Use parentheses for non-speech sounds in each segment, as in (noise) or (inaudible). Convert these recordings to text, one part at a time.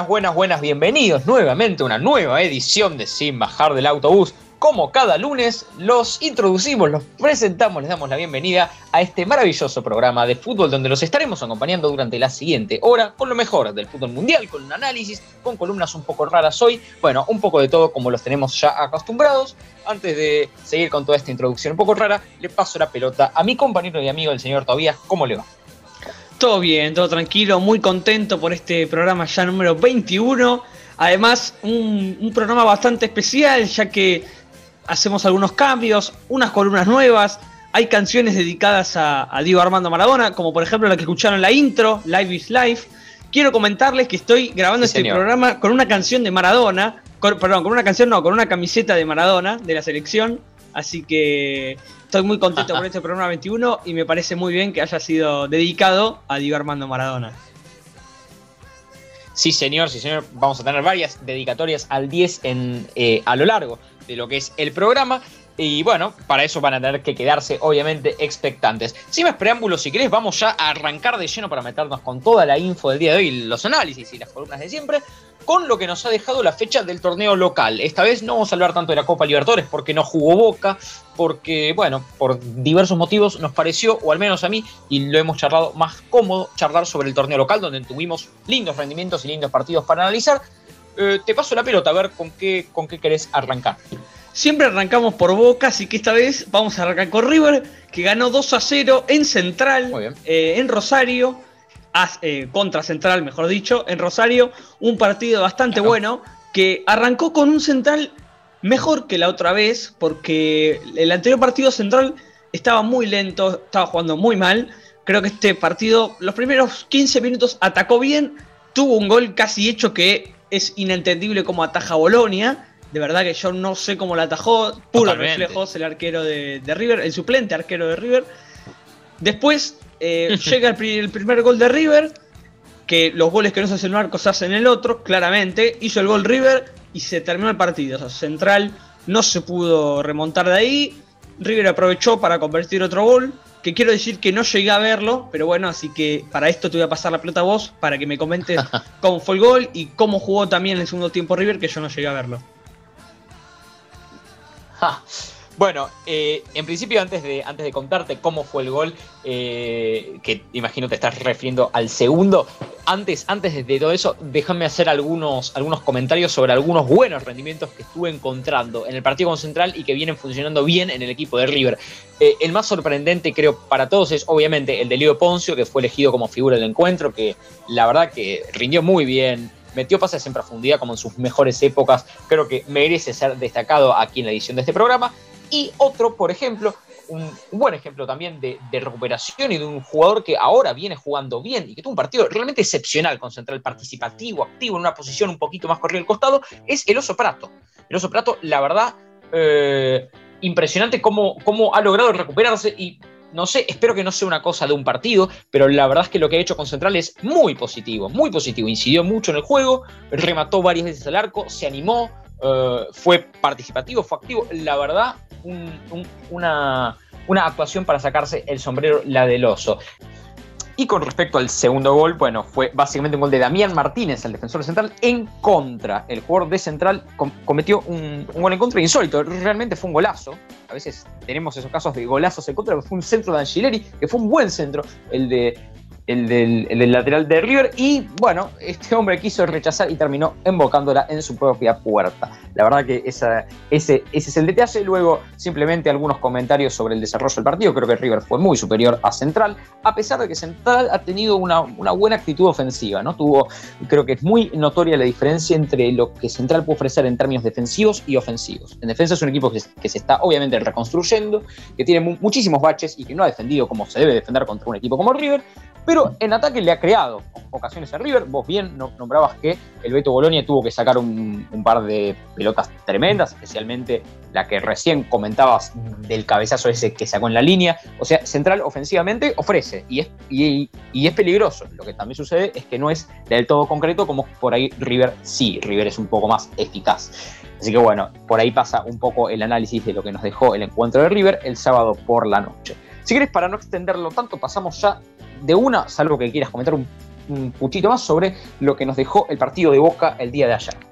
buenas, buenas, buenas, bienvenidos nuevamente a una nueva edición de Sin Bajar del Autobús. Como cada lunes, los introducimos, los presentamos, les damos la bienvenida a este maravilloso programa de fútbol donde los estaremos acompañando durante la siguiente hora con lo mejor del fútbol mundial, con un análisis, con columnas un poco raras hoy, bueno, un poco de todo como los tenemos ya acostumbrados. Antes de seguir con toda esta introducción un poco rara, le paso la pelota a mi compañero y amigo, el señor Tobías. ¿Cómo le va? Todo bien, todo tranquilo, muy contento por este programa ya número 21. Además, un, un programa bastante especial, ya que hacemos algunos cambios, unas columnas nuevas, hay canciones dedicadas a, Diego Armando Maradona, como por ejemplo la que escucharon en la intro, Live is Life. Quiero comentarles que estoy grabando este programa con una canción de Maradona, perdón, con una canción no, con una camiseta de Maradona de la selección, así que estoy muy contento por (laughs) este programa 21 y me parece muy bien que haya sido dedicado a Diego Armando Maradona. Sí, señor, sí, señor. Vamos a tener varias dedicatorias al 10 en, eh, a lo largo de lo que es el programa. Y bueno, para eso van a tener que quedarse obviamente expectantes. Sin más preámbulos, si querés, vamos ya a arrancar de lleno para meternos con toda la info del día de hoy, los análisis y las columnas de siempre, con lo que nos ha dejado la fecha del torneo local. Esta vez no vamos a hablar tanto de la Copa Libertadores porque no jugó Boca, porque, bueno, por diversos motivos nos pareció, o al menos a mí, y lo hemos charlado más cómodo, charlar sobre el torneo local, donde tuvimos lindos rendimientos y lindos partidos para analizar. Eh, te paso la pelota a ver con qué, con qué querés arrancar. Siempre arrancamos por Boca, así que esta vez vamos a arrancar con River, que ganó 2 a 0 en Central, eh, en Rosario, eh, contra Central, mejor dicho, en Rosario. Un partido bastante bueno, que arrancó con un Central mejor que la otra vez, porque el anterior partido Central estaba muy lento, estaba jugando muy mal. Creo que este partido, los primeros 15 minutos atacó bien, tuvo un gol casi hecho que es inentendible como ataja Bolonia. De verdad que yo no sé cómo la atajó. Puro reflejos el arquero de, River, el suplente arquero de River. Después eh, llega el, primer gol de River. Que los goles que no se hacen en un arco se hacen en el otro, claramente. Hizo el gol River y se terminó el partido. O sea, Central no se pudo remontar de ahí. River aprovechó para convertir otro gol que quiero decir que no llegué a verlo, pero bueno, así que para esto te voy a pasar la pelota a vos para que me comentes (laughs) cómo fue el gol y cómo jugó también en el segundo tiempo River, que yo no llegué a verlo. Bueno, eh, en principio, antes de, antes de contarte cómo fue el gol, eh, que imagino te estás refiriendo al segundo, antes, antes de todo eso, déjame hacer algunos, algunos comentarios sobre algunos buenos rendimientos que estuve encontrando en el partido con Central y que vienen funcionando bien en el equipo de River. Eh, el más sorprendente, creo, para todos es obviamente el de Leo Poncio, que fue elegido como figura del encuentro, que la verdad que rindió muy bien metió pases en profundidad como en sus mejores épocas, creo que merece ser destacado aquí en la edición de este programa. Y otro, por ejemplo, un, buen ejemplo también de, recuperación y de un jugador que ahora viene jugando bien y que tuvo un partido realmente excepcional con central participativo, activo, en una posición un poquito más corrida al costado, es el Oso Prato. El Oso Prato, la verdad, eh, impresionante cómo, cómo ha logrado recuperarse y no sé, espero que no sea una cosa de un partido, pero la verdad es que lo que ha hecho con Central es muy positivo, muy positivo. Incidió mucho en el juego, remató varias veces al arco, se animó, eh, fue participativo, fue activo. La verdad, una, actuación para sacarse el sombrero, la del oso. Y con respecto al segundo gol, bueno, fue básicamente un gol de Damián Martínez, el defensor central, en contra. El jugador de central cometió un, gol en contra insólito. Realmente fue un golazo. A veces tenemos esos casos de golazos en contra, pero fue un centro de Angileri, que fue un buen centro, el de el del, lateral de River. Y bueno, este hombre quiso rechazar y terminó embocándola en su propia puerta. La verdad que esa, ese, ese es el detalle. Luego, simplemente algunos comentarios sobre el desarrollo del partido. Creo que River fue muy superior a Central, a pesar de que Central ha tenido una, buena actitud ofensiva. ¿no? Tuvo, creo que es muy notoria la diferencia entre lo que Central puede ofrecer en términos defensivos y ofensivos. En defensa es un equipo que, se está obviamente reconstruyendo, que tiene muchísimos baches y que no ha defendido como se debe defender contra un equipo como River, pero en ataque le ha creado ocasiones a River. Vos bien nombrabas que el Beto Bolonia tuvo que sacar un, par de pelotas tremendas, especialmente la que recién comentabas del cabezazo ese que sacó en la línea. O sea, Central ofensivamente ofrece y es, y, es peligroso. Lo que también sucede es que no es del todo concreto como por ahí River sí. River es un poco más eficaz. Así que bueno, por ahí pasa un poco el análisis de lo que nos dejó el encuentro de River el sábado por la noche. Si quieres, para no extenderlo tanto, pasamos ya de una, salvo que quieras comentar un puntito más sobre lo que nos dejó el partido de Boca el día de ayer.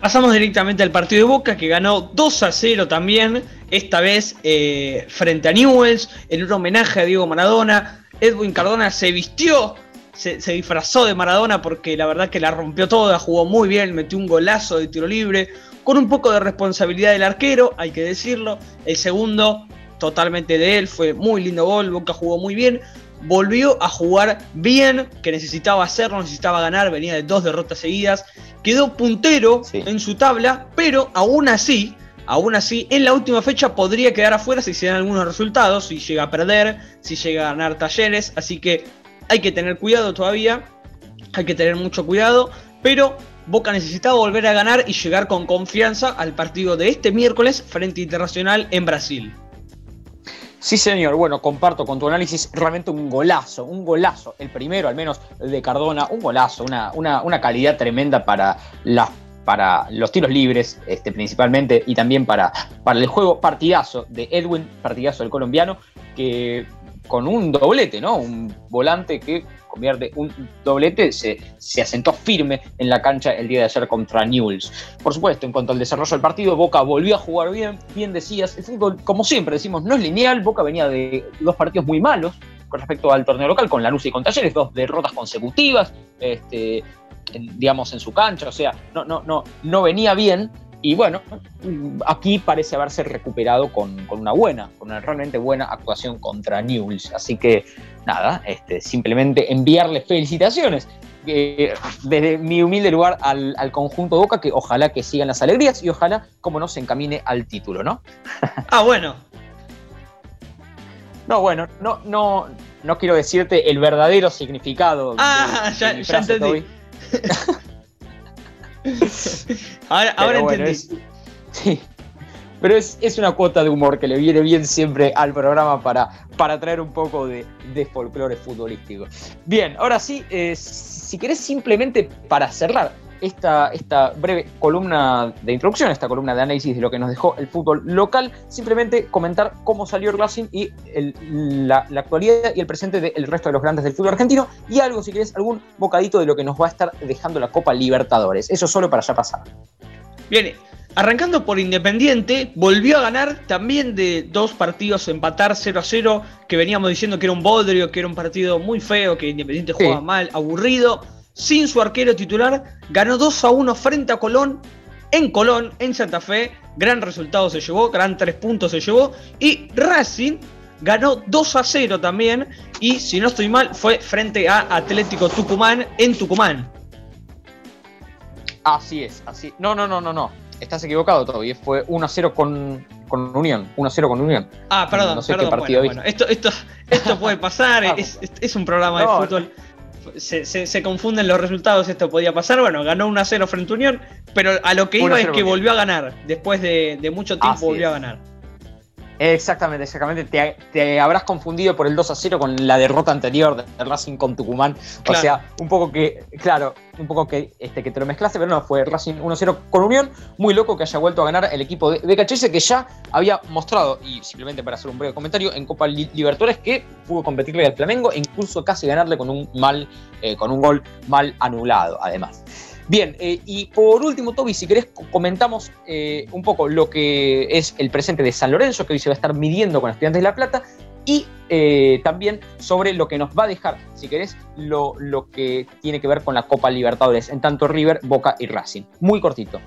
Pasamos directamente al partido de Boca que ganó 2 a 0 también, esta vez eh, frente a Newells, en un homenaje a Diego Maradona. Edwin Cardona se vistió, se, disfrazó de Maradona porque la verdad que la rompió toda, jugó muy bien, metió un golazo de tiro libre, con un poco de responsabilidad del arquero, hay que decirlo. El segundo, totalmente de él, fue muy lindo gol, Boca jugó muy bien volvió a jugar bien, que necesitaba hacerlo, necesitaba ganar, venía de dos derrotas seguidas, quedó puntero en su tabla, pero aún así, aún así, en la última fecha podría quedar afuera si se dan algunos resultados, si llega a perder, si llega a ganar talleres, así que hay que tener cuidado todavía, hay que tener mucho cuidado, pero Boca necesitaba volver a ganar y llegar con confianza al partido de este miércoles frente Internacional en Brasil. Sí, señor. Bueno, comparto con tu análisis realmente un golazo, un golazo. El primero, al menos, de Cardona, un golazo, una, una, calidad tremenda para, para los tiros libres, este, principalmente, y también para, para el juego partidazo de Edwin, partidazo del colombiano, que con un doblete, ¿no? Un volante que convierte un doblete, se, se, asentó firme en la cancha el día de ayer contra Newells. Por supuesto, en cuanto al desarrollo del partido, Boca volvió a jugar bien, bien decías, el fútbol, como siempre decimos, no es lineal, Boca venía de dos partidos muy malos con respecto al torneo local, con la Luz y con Talleres, dos derrotas consecutivas, este, digamos, en su cancha, o sea, no, no, no, no venía bien, y bueno, aquí parece haberse recuperado con, una buena, con una realmente buena actuación contra Newells. Así que nada, este, simplemente enviarle felicitaciones desde mi humilde lugar al, conjunto Boca, que ojalá que sigan las alegrías y ojalá, como no, se encamine al título, ¿no? (laughs) Ah, bueno. no, bueno, no, no, no quiero decirte el verdadero significado. Ah, ya, ya entendí. (laughs) (laughs) ahora, entendí. sí. Pero es, una cuota de humor que le viene bien siempre al programa para, para traer un poco de, de folclore futbolístico. Bien, ahora sí, eh, si querés simplemente para cerrar esta, esta breve columna de introducción, esta columna de análisis de lo que nos dejó el fútbol local, simplemente comentar cómo salió el Racing y la, actualidad y el presente del resto de los grandes del fútbol argentino y algo, si querés, algún bocadito de lo que nos va a estar dejando la Copa Libertadores. Eso solo para ya pasar. Bien, arrancando por Independiente, volvió a ganar también de dos partidos empatar 0 a 0, que veníamos diciendo que era un bodrio, que era un partido muy feo, que Independiente jugaba mal, aburrido sin su arquero titular, ganó 2 a 1 frente a Colón, en Colón, en Santa Fe. Gran resultado se llevó, gran 3 puntos se llevó. Y Racing ganó 2 a 0 también. Y si no estoy mal, fue frente a Atlético Tucumán en Tucumán. Así es, así. No, no, no, no, no. Estás equivocado todavía. Fue 1 a 0 con, con Unión. 1 a 0 con Unión. Ah, perdón, no sé perdón. Qué partido bueno, Esto, esto, esto puede pasar. (laughs) Es, es, un programa de fútbol se, confunden los resultados, esto podía pasar. Bueno, ganó 1 a 0 frente a Unión, pero a lo que iba es que volvió a ganar. Después de, mucho tiempo volvió a ganar. Exactamente, exactamente. Te, habrás confundido por el 2 a 0 con la derrota anterior de Racing con Tucumán. O sea, un poco que, claro, un poco que, este, que te lo mezclaste, pero no, fue Racing 1 0 con Unión. Muy loco que haya vuelto a ganar el equipo de, de que ya había mostrado, y simplemente para hacer un breve comentario, en Copa Libertadores que pudo competirle al Flamengo e incluso casi ganarle con un mal, eh, con un gol mal anulado, además. Bien, eh, y por último, Toby, si querés, comentamos eh, un poco lo que es el presente de San Lorenzo, que hoy se va a estar midiendo con Estudiantes de La Plata, y eh, también sobre lo que nos va a dejar, si querés, lo, lo que tiene que ver con la Copa Libertadores, en tanto River, Boca y Racing. Muy cortito.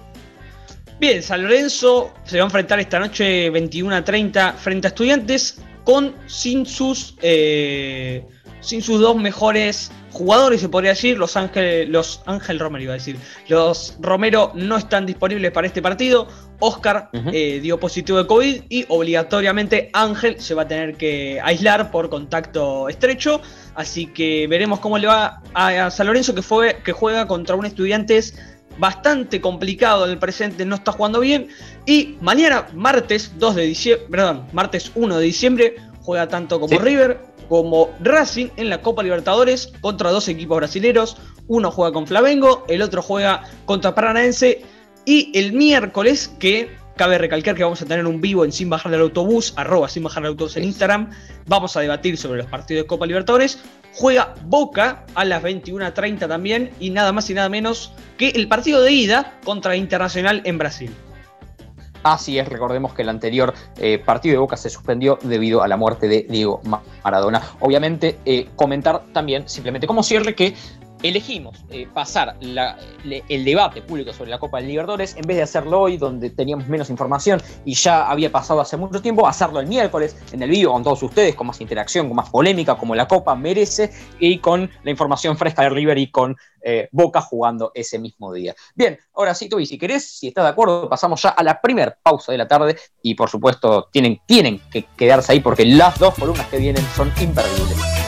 Bien, San Lorenzo se va a enfrentar esta noche 21 a 30 frente a Estudiantes con sin sus sin sus dos mejores jugadores, se podría decir. Los Ángel, los Ángel Romero iba a decir. Los Romero no están disponibles para este partido. Oscar eh, dio positivo de COVID y obligatoriamente Ángel se va a tener que aislar por contacto estrecho. Así que veremos cómo le va a, San Lorenzo que, fue, que juega contra un estudiantes bastante complicado en el presente, no está jugando bien. Y mañana, martes 2 de diciembre, perdón, martes 1 de diciembre, juega tanto como River como Racing en la Copa Libertadores contra dos equipos brasileños. Uno juega con Flamengo, el otro juega contra Paranaense. Y el miércoles, que Cabe recalcar que vamos a tener un vivo en Sin Bajar del Autobús, arroba Sin Bajar del Autobús en Instagram. Vamos a debatir sobre los partidos de Copa Libertadores. Juega Boca a las 21.30 también y nada más y nada menos que el partido de ida contra Internacional en Brasil. Así es, recordemos que el anterior eh, partido de Boca se suspendió debido a la muerte de Diego Maradona. Obviamente, eh, comentar también, simplemente como cierre, que elegimos eh, pasar el debate público sobre la Copa del Libertadores, en vez de hacerlo hoy, donde teníamos menos información y ya había pasado hace mucho tiempo, hacerlo el miércoles en el vivo con todos ustedes, con más interacción, con más polémica, como la Copa merece, y con la información fresca de River y con eh, Boca jugando ese mismo día. Bien, ahora sí, Toby, si querés, si estás de acuerdo, pasamos ya a la primera pausa de la tarde y por supuesto tienen, tienen que quedarse ahí porque las dos columnas que vienen son imperdibles.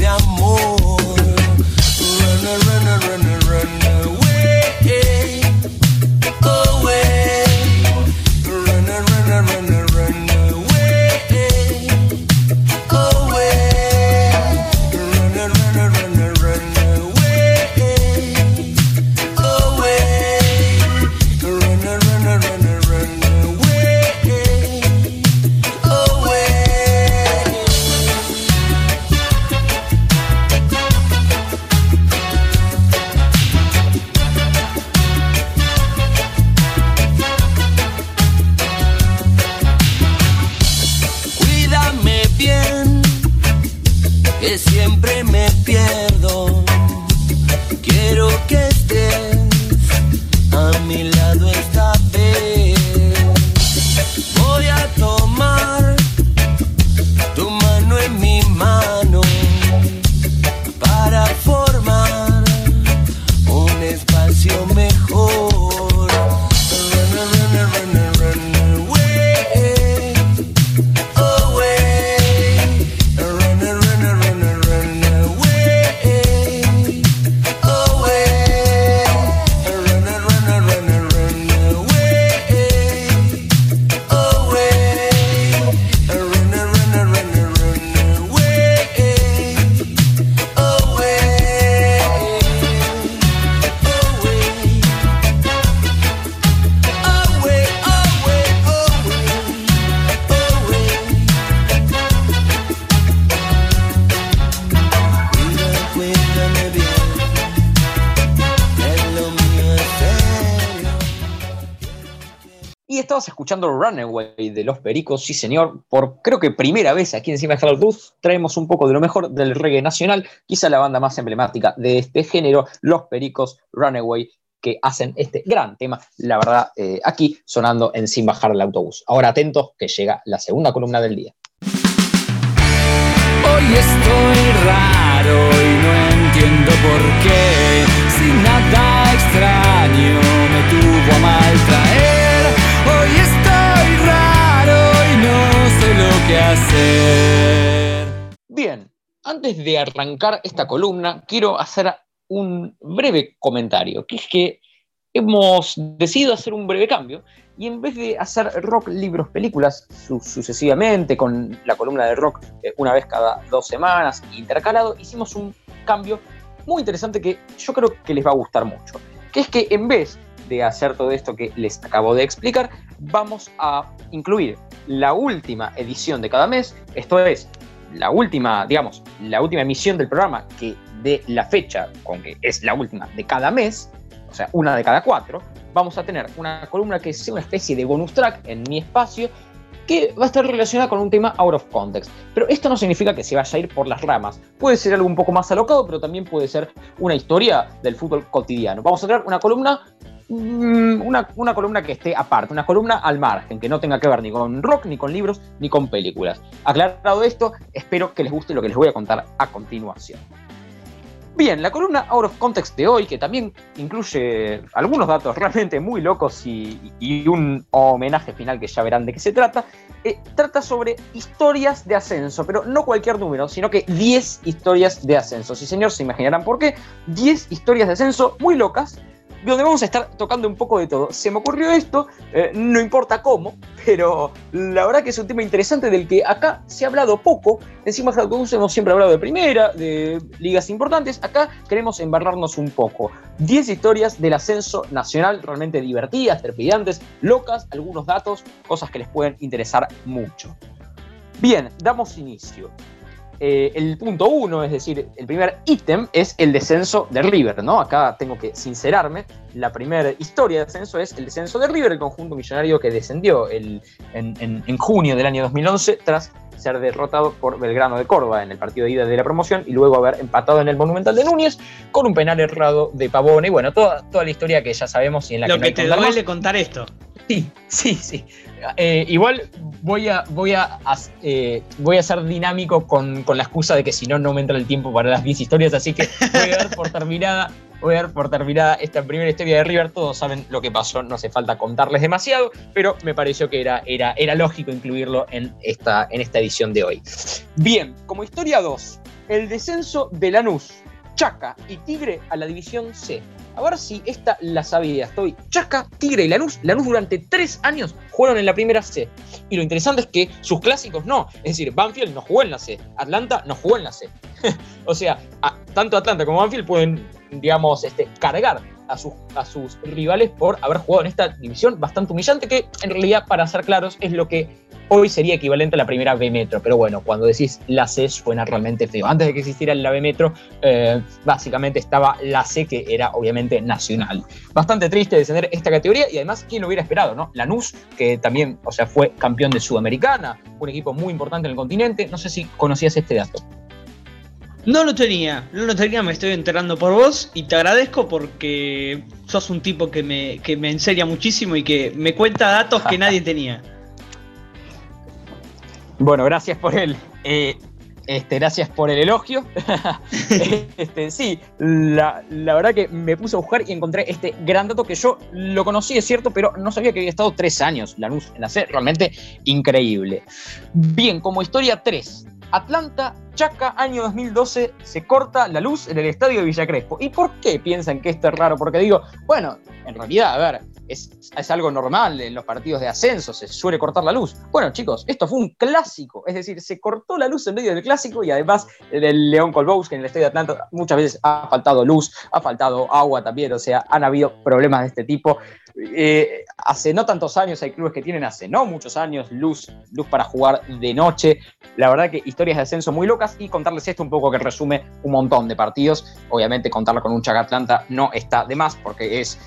de amor. Escuchando Runaway de los Pericos, sí señor, por creo que primera vez aquí encima de Hello traemos un poco de lo mejor del reggae nacional, quizá la banda más emblemática de este género, los Pericos Runaway, que hacen este gran tema, la verdad, eh, aquí sonando en Sin Bajar el Autobús. Ahora atentos que llega la segunda columna del día. Hoy estoy raro y no entiendo por qué, sin nada extraño me tuvo a traer. hacer. Bien, antes de arrancar esta columna, quiero hacer un breve comentario, que es que hemos decidido hacer un breve cambio y en vez de hacer rock, libros, películas sucesivamente con la columna de rock eh, una vez cada dos semanas intercalado, hicimos un cambio muy interesante que yo creo que les va a gustar mucho, que es que en vez de hacer todo esto que les acabo de explicar, vamos a incluir la última edición de cada mes, esto es, la última, digamos, la última emisión del programa que de la fecha con que es la última de cada mes, o sea, una de cada cuatro, vamos a tener una columna que sea una especie de bonus track en mi espacio que va a estar relacionada con un tema out of context. Pero esto no significa que se vaya a ir por las ramas. Puede ser algo un poco más alocado, pero también puede ser una historia del fútbol cotidiano. Vamos a tener una columna una, una, columna que esté aparte, una columna al margen, que no tenga que ver ni con rock, ni con libros, ni con películas. Aclarado esto, espero que les guste lo que les voy a contar a continuación. Bien, la columna Out of Context de hoy, que también incluye algunos datos realmente muy locos y, un homenaje final que ya verán de qué se trata, eh, trata sobre historias de ascenso, pero no cualquier número, sino que 10 historias de ascenso. Sí, señor, se imaginarán por qué. 10 historias de ascenso muy locas donde vamos a estar tocando un poco de todo. Se me ocurrió esto, eh, no importa cómo, pero la verdad que es un tema interesante del que acá se ha hablado poco. Encima de hemos siempre hablado de primera, de ligas importantes. Acá queremos embarrarnos un poco. 10 historias del ascenso nacional realmente divertidas, trepidantes, locas, algunos datos, cosas que les pueden interesar mucho. Bien, damos inicio. Eh, el punto uno, es decir, el primer ítem es el descenso de River, ¿no? Acá tengo que sincerarme. La primera historia de descenso es el descenso de River, el conjunto millonario que descendió en, en, junio del año 2011 tras ser derrotado por Belgrano de Córdoba en el partido de ida de la promoción y luego haber empatado en el Monumental de Núñez con un penal errado de Pavone. Y bueno, toda, toda la historia que ya sabemos y en la Lo que, que te duele contar esto. Sí, sí, sí. Eh, igual voy a, voy, a, eh, voy a ser dinámico con, la excusa de que si no, no me entra el tiempo para las 10 historias, así que voy a dar por terminada, voy a dar por terminada esta primera historia de River. Todos saben lo que pasó, no hace falta contarles demasiado, pero me pareció que era, era, era lógico incluirlo en esta, en esta edición de hoy. Bien, como historia 2, el descenso de Lanús, Chaca y Tigre a la división C. A ver si esta la sabía. Estoy Chaca, Tigre y Lanús. Lanús durante tres años jugaron en la primera C. Y lo interesante es que sus clásicos no. Es decir, Banfield no jugó en la C. Atlanta no jugó en la C. (laughs) o sea, tanto Atlanta como Banfield pueden, digamos, este, cargar a sus, a sus rivales por haber jugado en esta división bastante humillante, que en realidad, para ser claros, es lo que hoy sería equivalente a la primera B Metro. Pero bueno, cuando decís la C suena realmente feo. Antes de que existiera la B Metro, eh, básicamente estaba la C, que era obviamente nacional. Bastante triste descender esta categoría y además, ¿quién lo hubiera esperado? no Lanús, que también, o sea, fue campeón de Sudamericana, un equipo muy importante en el continente. No sé si conocías este dato. No lo tenía, no lo tenía, me estoy enterando por vos y te agradezco porque sos un tipo que me, que me enseña muchísimo y que me cuenta datos que nadie tenía. (laughs) Bueno, gracias por el, eh, este, gracias por el elogio. (laughs) este, sí, la, la, verdad que me puse a buscar y encontré este gran dato que yo lo conocí, es cierto, pero no sabía que había estado tres años Lanús en la C, realmente increíble. Bien, como historia 3, Atlanta, Chaca, año 2012, se corta la luz en el estadio de Villa Crespo. ¿Y por qué piensan que esto es raro? Porque digo, bueno, en realidad, a ver, es, algo normal en los partidos de ascenso, se suele cortar la luz. Bueno, chicos, esto fue un clásico, es decir, se cortó la luz en medio del clásico y además del León Colbowski en el estadio de Atlanta muchas veces ha faltado luz, ha faltado agua también, o sea, han habido problemas de este tipo. Eh, hace no tantos años hay clubes que tienen hace no muchos años luz, luz para jugar de noche. La verdad que historias de ascenso muy locas y contarles esto un poco que resume un montón de partidos. Obviamente contarlo con un Chaca Atlanta no está de más porque es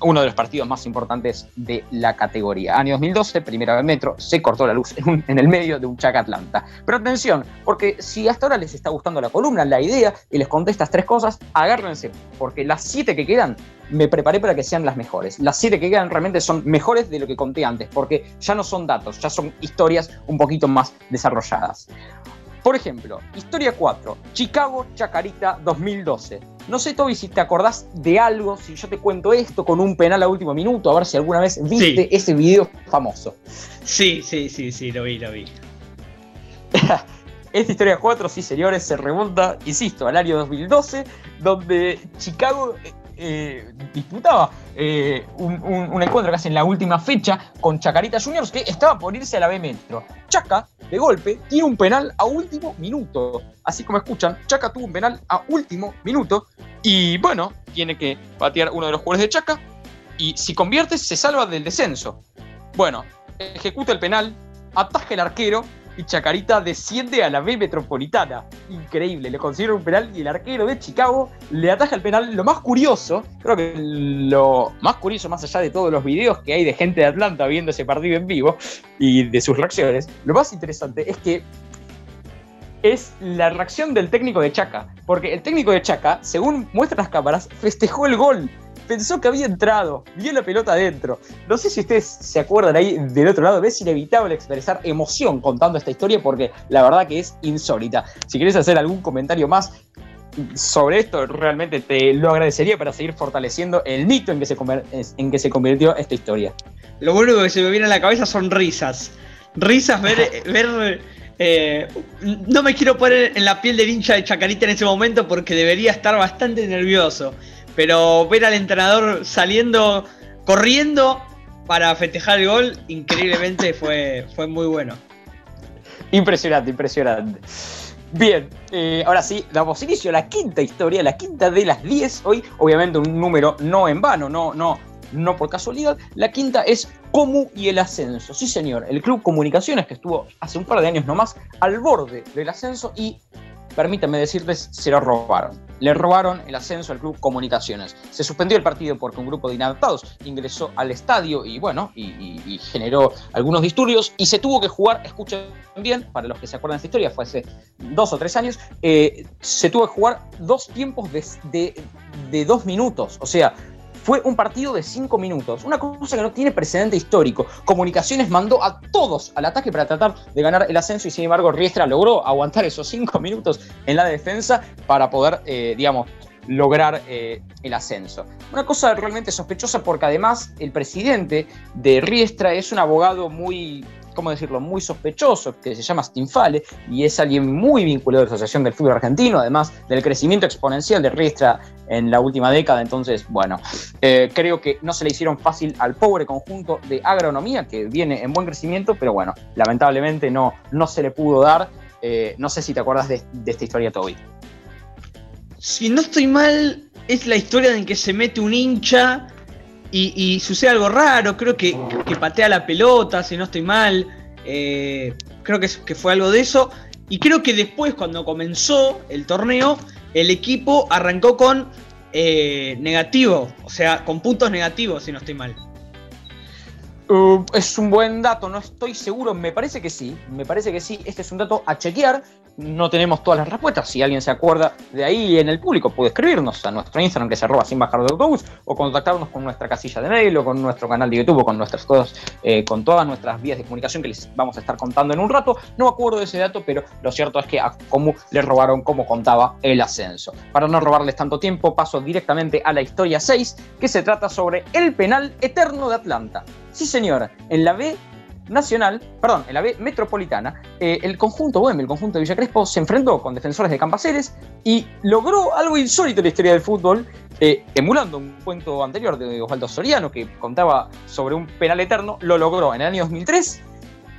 uno de los partidos más importantes de la categoría. Año 2012, primera vez Metro, se cortó la luz en, el medio de un Chaca Atlanta. Pero atención, porque si hasta ahora les está gustando la columna, la idea, y les conté estas tres cosas, agárrense, porque las siete que quedan me preparé para que sean las mejores. Las siete que quedan realmente son mejores de lo que conté antes, porque ya no son datos, ya son historias un poquito más desarrolladas. Por ejemplo, historia 4, Chicago Chacarita 2012. No sé, Toby, si te acordás de algo, si yo te cuento esto con un penal a último minuto, a ver si alguna vez viste ese video famoso. Sí, sí, sí, sí, lo vi, lo vi. (laughs) Esta historia 4, sí señores, se remonta, insisto, al año 2012, donde Chicago eh, disputaba eh, un, encuentro casi en la última fecha con Chacarita Juniors que estaba por irse a la B Metro. Chaca, de golpe, tiene un penal a último minuto. Así como escuchan, Chaca tuvo un penal a último minuto y bueno, tiene que patear uno de los jugadores de Chaca y si convierte se salva del descenso. Bueno, ejecuta el penal, ataja el arquero y Chacarita desciende a la B metropolitana. Increíble, le consiguieron un penal y el arquero de Chicago le ataja el penal. Lo más curioso, creo que lo más curioso, más allá de todos los videos que hay de gente de Atlanta viendo ese partido en vivo y de sus reacciones, lo más interesante es que es la reacción del técnico de Chaca. Porque el técnico de Chaca, según muestran las cámaras, festejó el gol pensó que había entrado, vio la pelota adentro. No sé si ustedes se acuerdan ahí del otro lado, es inevitable expresar emoción contando esta historia porque la verdad que es insólita. Si quieres hacer algún comentario más sobre esto, realmente te lo agradecería para seguir fortaleciendo el mito en que se, en que se convirtió esta historia. Lo único que se me viene a la cabeza son risas. Risas, ver, (laughs) ver eh, no me quiero poner en la piel del hincha de Chacarita en ese momento porque debería estar bastante nervioso pero ver al entrenador saliendo, corriendo para festejar el gol, increíblemente fue, fue muy bueno. Impresionante, impresionante. Bien, eh, ahora sí, damos inicio a la quinta historia, la quinta de las 10. Hoy, obviamente, un número no en vano, no, no, no por casualidad. La quinta es Comu y el ascenso. Sí, señor, el Club Comunicaciones que estuvo hace un par de años nomás al borde del ascenso y permítanme decirles, se lo robaron. Le robaron el ascenso al club Comunicaciones. Se suspendió el partido porque un grupo de inadaptados ingresó al estadio y bueno, y, generó algunos disturbios y se tuvo que jugar, escuchen bien, para los que se acuerdan de esta historia, fue hace dos o tres años, eh, se tuvo que jugar dos tiempos de, de dos minutos. O sea, fue un partido de cinco minutos, una cosa que no tiene precedente histórico. Comunicaciones mandó a todos al ataque para tratar de ganar el ascenso y sin embargo Riestra logró aguantar esos cinco (laughs) minutos en la defensa para poder, eh, digamos, lograr eh, el ascenso. Una cosa realmente sospechosa porque además el presidente de Riestra es un abogado muy ¿cómo decirlo?, muy sospechoso, que se llama Stinfale, y es alguien muy vinculado a la Asociación del Fútbol Argentino, además del crecimiento exponencial de Riestra en la última década. Entonces, bueno, eh, creo que no se le hicieron fácil al pobre conjunto de agronomía, que viene en buen crecimiento, pero bueno, lamentablemente no, no se le pudo dar. Eh, no sé si te acuerdas de, esta historia, Toby. Si no estoy mal, es la historia en que se mete un hincha y, sucede algo raro, creo que, patea la pelota, si no estoy mal. Eh, creo que, que fue algo de eso. Y creo que después, cuando comenzó el torneo, el equipo arrancó con eh, negativo, o sea, con puntos negativos, si no estoy mal. Uh, es un buen dato, no estoy seguro, me parece que sí, me parece que sí, este es un dato a chequear, no tenemos todas las respuestas. Si alguien se acuerda de ahí en el público, puede escribirnos a nuestro Instagram que se arroba sin bajar de autobús o contactarnos con nuestra casilla de mail o con nuestro canal de YouTube o con nuestras todas, eh, con todas nuestras vías de comunicación que les vamos a estar contando en un rato. No acuerdo de ese dato, pero lo cierto es que a Comu le robaron, como contaba, el ascenso. Para no robarles tanto tiempo, paso directamente a la historia 6, que se trata sobre el penal eterno de Atlanta. Sí, señor, en la B Nacional, perdón, en la B Metropolitana, eh, el conjunto Bohemio, el conjunto de Villa Crespo, se enfrentó con defensores de Campaceres y logró algo insólito en la historia del fútbol, eh, emulando un cuento anterior de Osvaldo Soriano que contaba sobre un penal eterno, lo logró en el año 2003.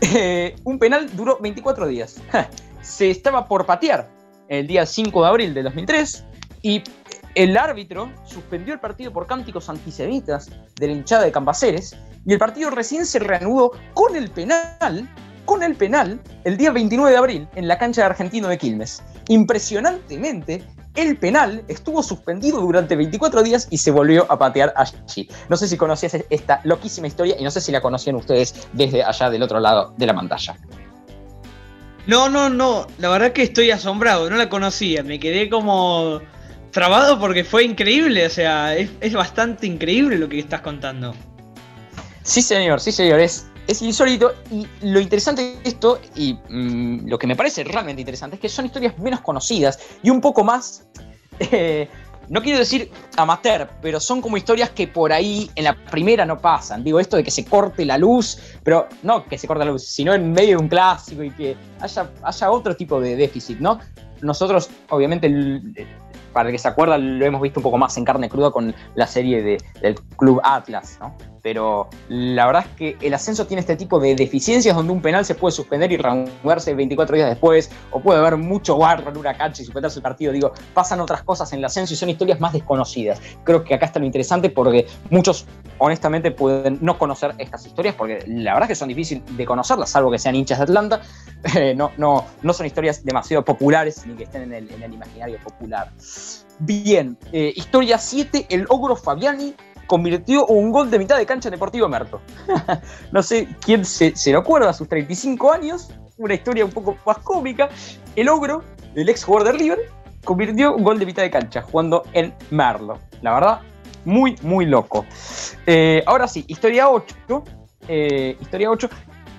Eh, un penal duró 24 días. (laughs) se estaba por patear el día 5 de abril de 2003 y el árbitro suspendió el partido por cánticos antisemitas de la hinchada de Campaceres y el partido recién se reanudó con el penal, con el penal, el día 29 de abril en la cancha de Argentino de Quilmes. Impresionantemente, el penal estuvo suspendido durante 24 días y se volvió a patear allí. No sé si conocías esta loquísima historia y no sé si la conocían ustedes desde allá del otro lado de la pantalla. No, no, no, la verdad que estoy asombrado, no la conocía, me quedé como trabado porque fue increíble, o sea, es, bastante increíble lo que estás contando. Sí, señor, sí, señor, es, es insólito y lo interesante de esto, y mm, lo que me parece realmente interesante, es que son historias menos conocidas y un poco más, (laughs) eh, no quiero decir amateur, pero son como historias que por ahí en la primera no pasan. Digo, esto de que se corte la luz, pero no que se corte la luz, sino en medio de un clásico y que haya, haya otro tipo de déficit, ¿no? Nosotros, obviamente, para el que se acuerda, lo hemos visto un poco más en carne cruda con la serie de, del Club Atlas, ¿no? Pero la verdad es que el ascenso tiene este tipo de deficiencias donde un penal se puede suspender y reanudarse 24 días después, o puede haber mucho guarro en una cancha y suspenderse el partido. Digo, pasan otras cosas en el ascenso y son historias más desconocidas. Creo que acá está lo interesante porque muchos honestamente pueden no conocer estas historias porque la verdad es que son difíciles de conocerlas, salvo que sean hinchas de Atlanta. (laughs) Eh, no, no, no son historias demasiado populares ni que estén en el, imaginario popular. Bien, eh, historia 7, el ogro Fabiani convirtió un gol de mitad de cancha en Deportivo Merto. (laughs) no sé quién se, se lo acuerda a sus 35 años, una historia un poco más cómica. El ogro, el ex jugador de River, convirtió un gol de mitad de cancha jugando en Merlo. La verdad, muy, muy loco. Eh, ahora sí, historia 8. Eh, historia 8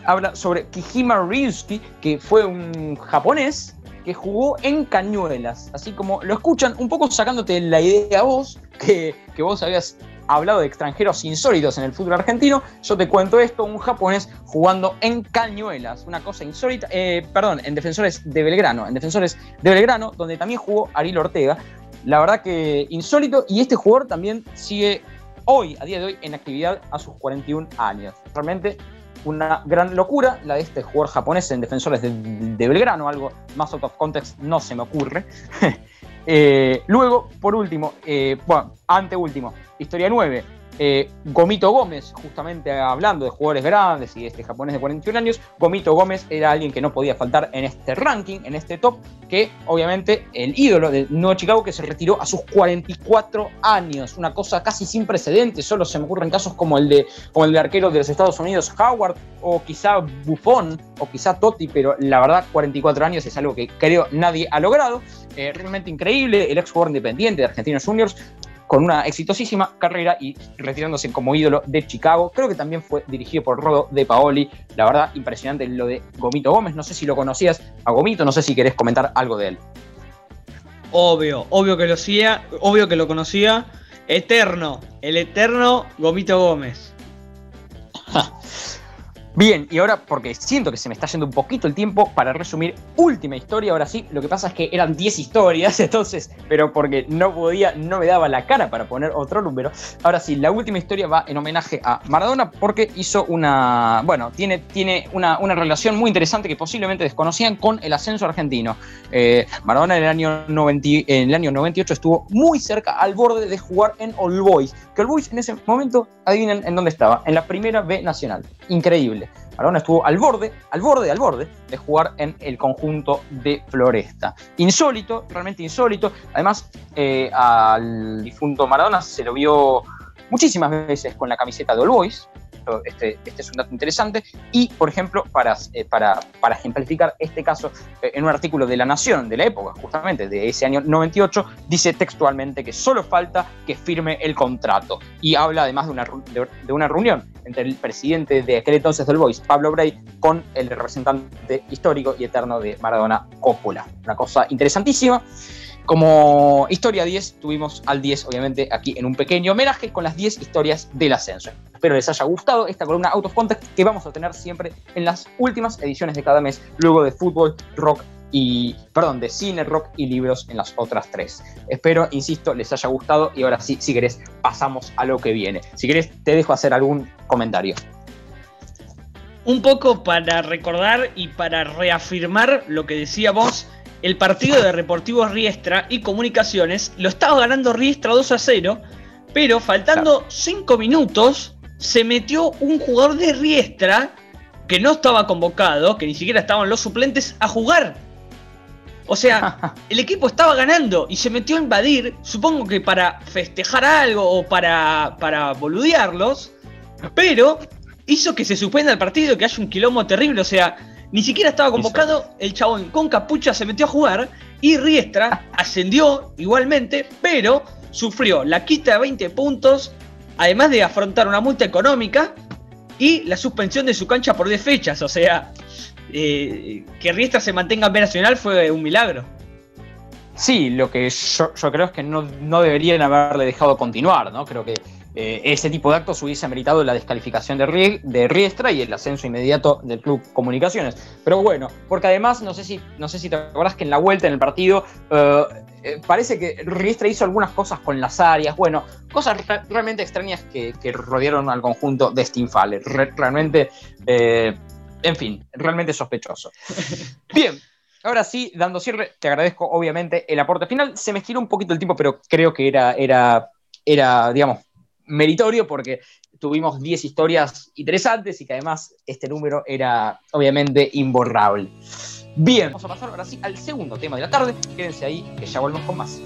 habla sobre Kijima Ryusuke, que fue un japonés que jugó en Cañuelas. Así como lo escuchan, un poco sacándote la idea a vos, que, que vos habías hablado de extranjeros insólitos en el fútbol argentino, yo te cuento esto, un japonés jugando en Cañuelas, una cosa insólita, eh, perdón, en Defensores de Belgrano, en Defensores de Belgrano, donde también jugó Ariel Ortega, la verdad que insólito, y este jugador también sigue hoy, a día de hoy, en actividad a sus 41 años. Realmente una gran locura la de este jugador japonés en Defensores de, Belgrano, algo más out of context no se me ocurre. (laughs) Eh, luego, por último, eh, bueno, ante último, historia 9, eh, Gomito Gómez, justamente hablando de jugadores grandes y de este japonés de 41 años, Gomito Gómez era alguien que no podía faltar en este ranking, en este top, que obviamente el ídolo del Nuevo Chicago que se retiró a sus 44 años, una cosa casi sin precedentes, solo se me ocurren casos como el de, como el de arquero de los Estados Unidos, Howard, o quizá Buffon, o quizá Totti, pero la verdad 44 años es algo que creo nadie ha logrado, eh, realmente increíble, el ex jugador independiente de Argentinos Juniors, con una exitosísima carrera y retirándose como ídolo de Chicago. Creo que también fue dirigido por Rodo de Paoli. La verdad, impresionante lo de Gomito Gómez. No sé si lo conocías a Gomito, no sé si querés comentar algo de él. Obvio, obvio que lo hacía, obvio que lo conocía. Eterno, el eterno Gomito Gómez. (laughs) Bien, y ahora, porque siento que se me está yendo un poquito el tiempo para resumir última historia, ahora sí, lo que pasa es que eran 10 historias, (laughs) entonces, pero porque no podía, no me daba la cara para poner otro número. Ahora sí, la última historia va en homenaje a Maradona porque hizo una, bueno, tiene, tiene una, relación muy interesante que posiblemente desconocían con el ascenso argentino. Eh, Maradona en el, año 90, en el año 98 estuvo muy cerca, al borde de jugar en All Boys, que All Boys en ese momento, adivinen en dónde estaba, en la primera B Nacional. Increíble. Maradona estuvo al borde, al borde, al borde de jugar en el conjunto de Floresta. Insólito, realmente insólito. Además, eh, al difunto Maradona se lo vio muchísimas veces con la camiseta de All Boys, este, este, es un dato interesante. Y, por ejemplo, para, eh, para, para, ejemplificar este caso, eh, en un artículo de La Nación de la época, justamente de ese año 98, dice textualmente que solo falta que firme el contrato. Y habla además de una, de, una reunión entre el presidente de aquel entonces del Boys, Pablo Bray, con el representante histórico y eterno de Maradona, Coppola. Una cosa interesantísima. Como historia 10, tuvimos al 10, obviamente, aquí en un pequeño homenaje con las 10 historias del ascenso. Espero les haya gustado esta columna Out of Context que vamos a tener siempre en las últimas ediciones de cada mes, luego de fútbol, rock y, perdón, de cine, rock y libros en las otras tres. Espero, insisto, les haya gustado y ahora sí, si querés, pasamos a lo que viene. Si querés, te dejo hacer algún comentario. Un poco para recordar y para reafirmar lo que decíamos el partido de Reportivos Riestra y Comunicaciones lo estaba ganando Riestra 2 a 0, pero faltando 5 minutos se metió un jugador de Riestra que no estaba convocado, que ni siquiera estaban los suplentes, a jugar. O sea, (laughs) el equipo estaba ganando y se metió a invadir, supongo que para festejar algo o para, para boludearlos, pero hizo que se suspenda el partido, que haya un quilombo terrible. O sea, ni siquiera estaba convocado, el chabón con capucha se metió a jugar y Riestra (laughs) ascendió igualmente, pero sufrió la quita de 20 puntos, además de afrontar una multa económica y la suspensión de su cancha por 10 fechas. O sea, eh, que Riestra se mantenga en B Nacional fue un milagro. Sí, lo que yo, creo es que no, no, deberían haberle dejado continuar, ¿no? Creo que eh, ese tipo de actos hubiese meritado la descalificación de, de, Riestra y el ascenso inmediato del Club Comunicaciones. Pero bueno, porque además, no sé si, no sé si te acuerdas que en la vuelta en el partido eh, eh, parece que Riestra hizo algunas cosas con las áreas, bueno, cosas realmente extrañas que, rodearon al conjunto de Stinfale. realmente, en fin, realmente sospechoso. (laughs) Bien, Ahora sí, dando cierre, te agradezco obviamente el aporte final. Se me estiró un poquito el tiempo, pero creo que era, era, era digamos, meritorio porque tuvimos 10 historias interesantes y que además este número era obviamente imborrable. Bien, vamos a pasar ahora sí al segundo tema de la tarde. Quédense ahí, que ya volvemos con más.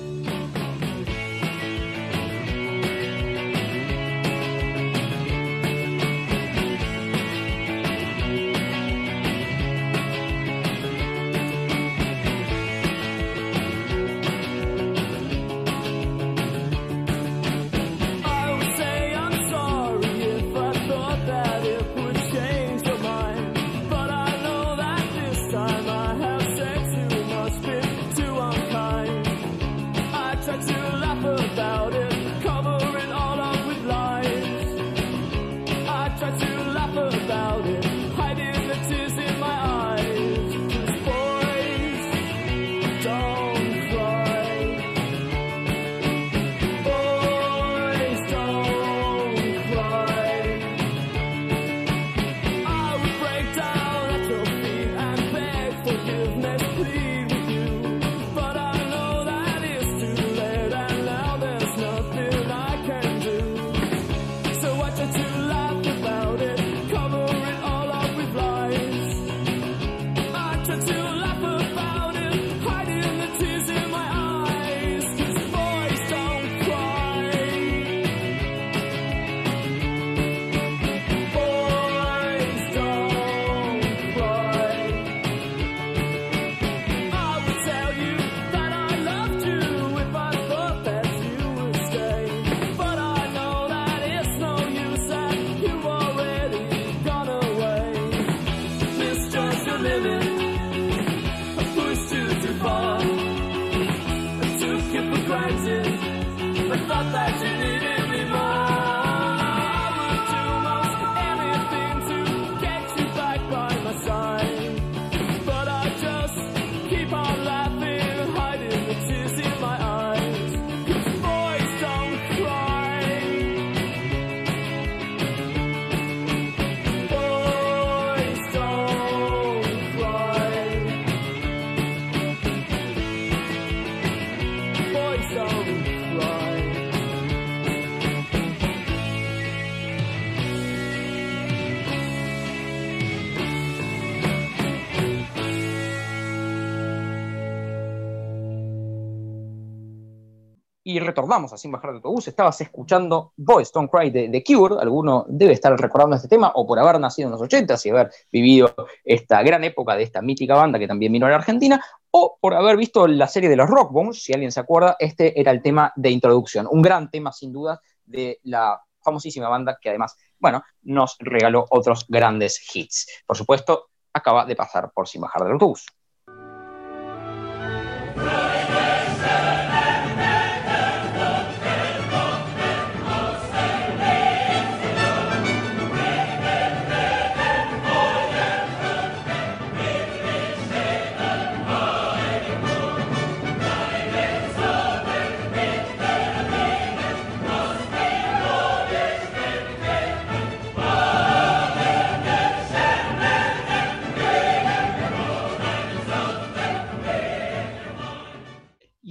Y retornamos a Sin Bajar de Autobús. Estabas escuchando Boys Don't Cry de The Cure. Alguno debe estar recordando este tema o por haber nacido en los 80 y haber vivido esta gran época de esta mítica banda que también vino a la Argentina, o por haber visto la serie de los Rockbones. Si alguien se acuerda, este era el tema de introducción. Un gran tema, sin duda, de la famosísima banda que además, bueno, nos regaló otros grandes hits. Por supuesto, acaba de pasar por Sin Bajar del Autobús.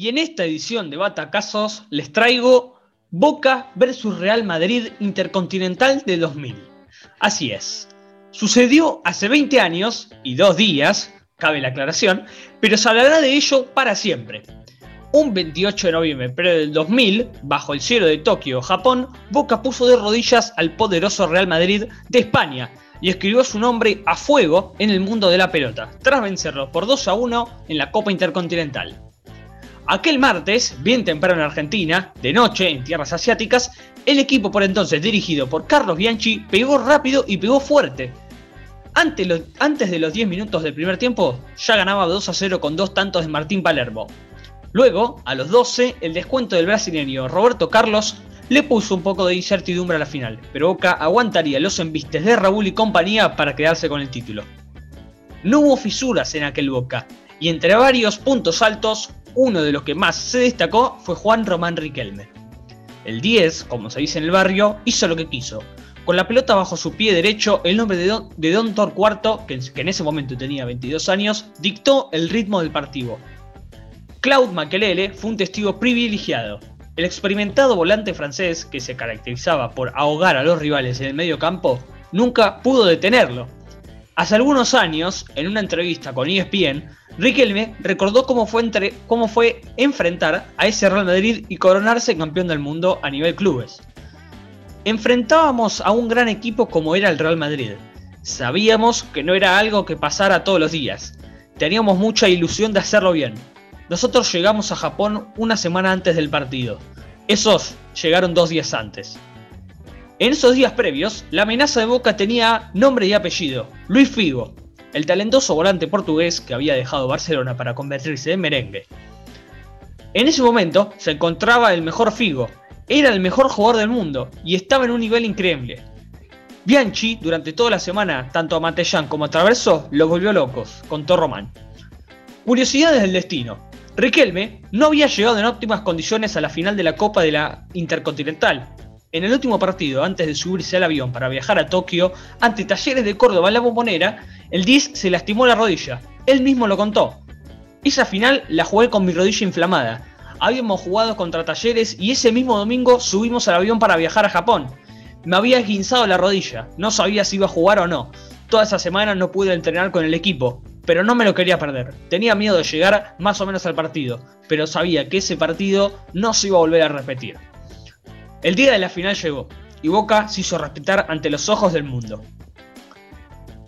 Y en esta edición de Batacazos les traigo Boca versus Real Madrid Intercontinental de 2000. Así es. Sucedió hace 20 años y dos días, cabe la aclaración, pero se hablará de ello para siempre. Un 28 de noviembre del 2000, bajo el cielo de Tokio, Japón, Boca puso de rodillas al poderoso Real Madrid de España y escribió su nombre a fuego en el mundo de la pelota, tras vencerlo por 2 a 1 en la Copa Intercontinental. Aquel martes, bien temprano en Argentina, de noche en tierras asiáticas, el equipo por entonces dirigido por Carlos Bianchi pegó rápido y pegó fuerte. Antes, de los 10 minutos del primer tiempo, ya ganaba 2 a 0 con dos tantos de Martín Palermo. Luego, a los 12, el descuento del brasileño Roberto Carlos le puso un poco de incertidumbre a la final, pero Boca aguantaría los embistes de Raúl y compañía para quedarse con el título. No hubo fisuras en aquel Boca, y entre varios puntos altos, uno de los que más se destacó fue Juan Román Riquelme. El 10, como se dice en el barrio, hizo lo que quiso. Con la pelota bajo su pie derecho, el nombre de Don, de que en ese momento tenía 22 años, dictó el ritmo del partido. Claude Makelele fue un testigo privilegiado. El experimentado volante francés, que se caracterizaba por ahogar a los rivales en el medio campo, nunca pudo detenerlo. Hace algunos años, en una entrevista con ESPN, Riquelme recordó cómo fue, enfrentar a ese Real Madrid y coronarse campeón del mundo a nivel clubes. Enfrentábamos a un gran equipo como era el Real Madrid. Sabíamos que no era algo que pasara todos los días. Teníamos mucha ilusión de hacerlo bien. Nosotros llegamos a Japón una semana antes del partido. Esos llegaron dos días antes. En esos días previos, la amenaza de Boca tenía nombre y apellido, Luis Figo, el talentoso volante portugués que había dejado Barcelona para convertirse en merengue. En ese momento se encontraba el mejor Figo, era el mejor jugador del mundo y estaba en un nivel increíble. Bianchi, durante toda la semana, tanto a Matellán como a Traverso, lo volvió locos, contó Román. Curiosidades del destino. Riquelme no había llegado en óptimas condiciones a la final de la Copa de la Intercontinental. En el último partido, antes de subirse al avión para viajar a Tokio, ante Talleres de Córdoba en la bombonera, el 10 se lastimó la rodilla. Él mismo lo contó. Esa final la jugué con mi rodilla inflamada. Habíamos jugado contra Talleres y ese mismo domingo subimos al avión para viajar a Japón. Me había esguinzado la rodilla, no sabía si iba a jugar o no. Toda esa semana no pude entrenar con el equipo, pero no me lo quería perder. Tenía miedo de llegar más o menos al partido, pero sabía que ese partido no se iba a volver a repetir. El día de la final llegó, y Boca se hizo respetar ante los ojos del mundo.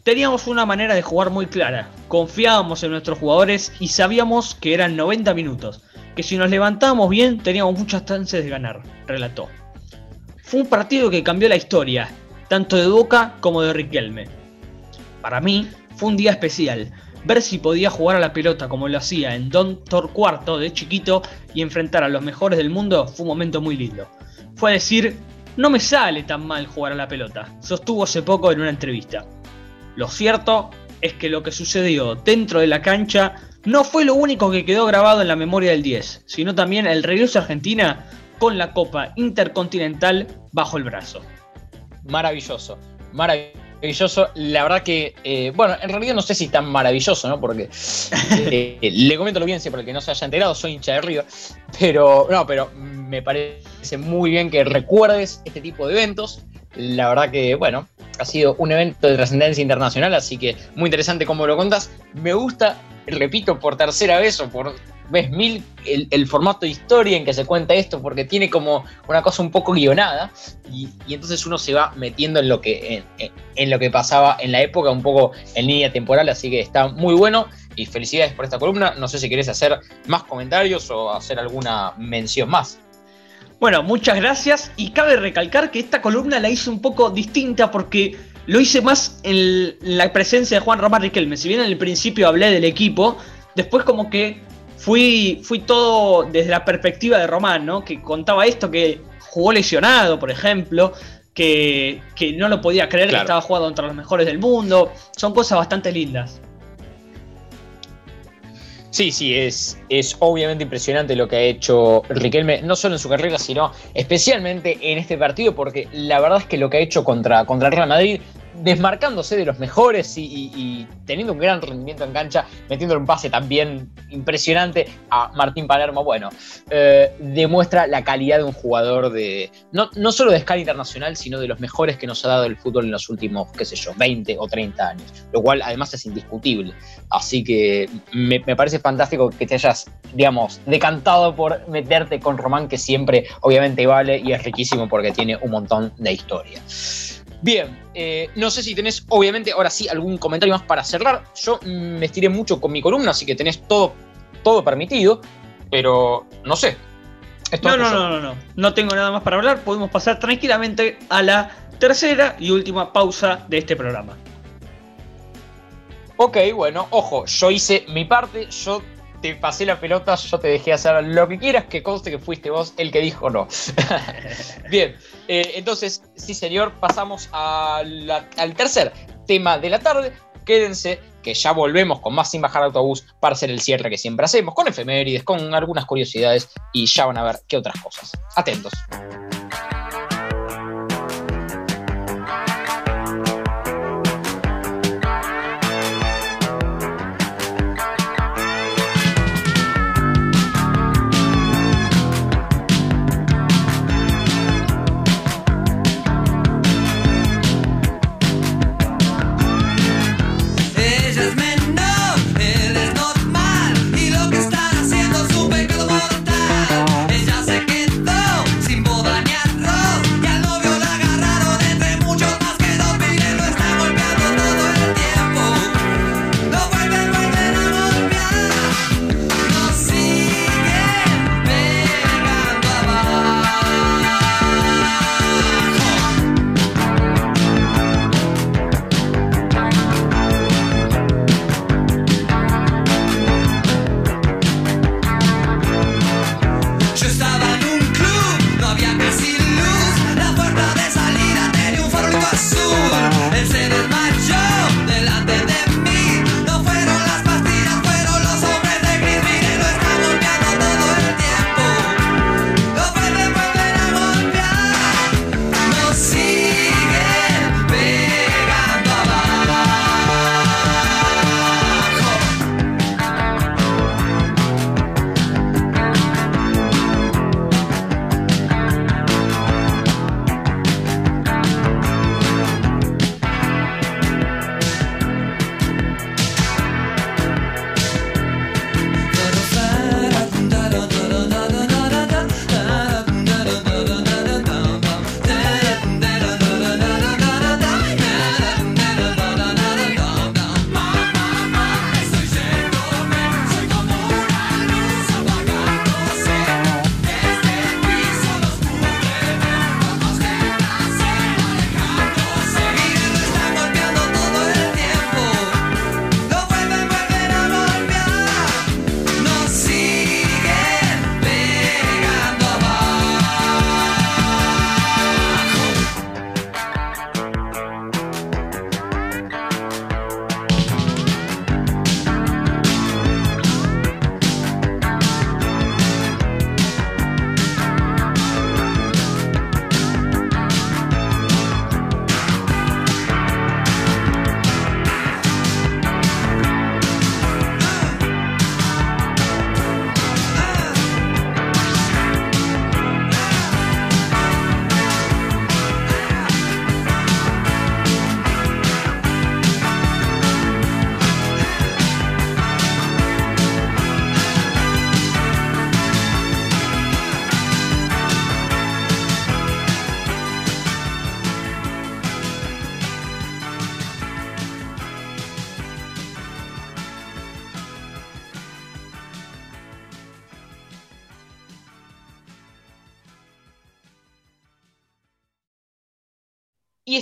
Teníamos una manera de jugar muy clara, confiábamos en nuestros jugadores y sabíamos que eran 90 minutos, que si nos levantábamos bien teníamos muchas chances de ganar, relató. Fue un partido que cambió la historia, tanto de Boca como de Riquelme. Para mí, fue un día especial, ver si podía jugar a la pelota como lo hacía en Don Tor Cuarto de chiquito y enfrentar a los mejores del mundo fue un momento muy lindo. Fue decir, no me sale tan mal jugar a la pelota, sostuvo hace poco en una entrevista. Lo cierto es que lo que sucedió dentro de la cancha no fue lo único que quedó grabado en la memoria del 10, sino también el regreso a Argentina con la Copa Intercontinental bajo el brazo. Maravilloso, maravilloso. La verdad que, eh, bueno, en realidad no sé si tan maravilloso, ¿no? Porque (laughs) eh, le comento lo bien siempre el que no se haya enterado, soy hincha de Río, pero no, pero me parece muy bien que recuerdes este tipo de eventos. La verdad que, bueno, ha sido un evento de trascendencia internacional, así que muy interesante cómo lo contas. Me gusta, repito, por tercera vez o por ves mil el, formato de historia en que se cuenta esto, porque tiene como una cosa un poco guionada, y, entonces uno se va metiendo en lo, que, en, lo que pasaba en la época, un poco en línea temporal, así que está muy bueno. Y felicidades por esta columna. No sé si querés hacer más comentarios o hacer alguna mención más. Bueno, muchas gracias. Y cabe recalcar que esta columna la hice un poco distinta porque lo hice más en la presencia de Juan Román Riquelme. Si bien en el principio hablé del equipo, después como que fui, fui todo desde la perspectiva de Román, ¿no? Que contaba esto, que jugó lesionado, por ejemplo, que, no lo podía creer que estaba jugando contra los mejores del mundo. Son cosas bastante lindas. Sí, sí, es, es obviamente impresionante lo que ha hecho Riquelme, no solo en su carrera, sino especialmente en este partido, porque la verdad es que lo que ha hecho contra, contra el Real Madrid desmarcándose de los mejores y, teniendo un gran rendimiento en cancha, metiéndole un pase también impresionante a Martín Palermo, bueno, eh, demuestra la calidad de un jugador de, no, no solo de escala internacional, sino de los mejores que nos ha dado el fútbol en los últimos, qué sé yo, 20 o 30 años, lo cual además es indiscutible. Así que me, me parece fantástico que te hayas, digamos, decantado por meterte con Román, que siempre obviamente vale y es riquísimo porque tiene un montón de historia. Bien, eh, no sé si tenés, obviamente, ahora sí, algún comentario más para cerrar. Yo me estiré mucho con mi columna, así que tenés todo, todo permitido, pero no sé. no, no, no, no, no. No tengo nada más para hablar. Podemos pasar tranquilamente a la tercera y última pausa de este programa. Ok, bueno, ojo, yo hice mi parte, yo te pasé la pelota, yo te dejé hacer lo que quieras, que conste que fuiste vos el que dijo no. (laughs) Bien, eh, entonces, sí señor, pasamos al tercer tema de la tarde. Quédense, que ya volvemos con más sin bajar autobús para hacer el cierre que siempre hacemos, con efemérides, con algunas curiosidades y ya van a ver qué otras cosas. Atentos.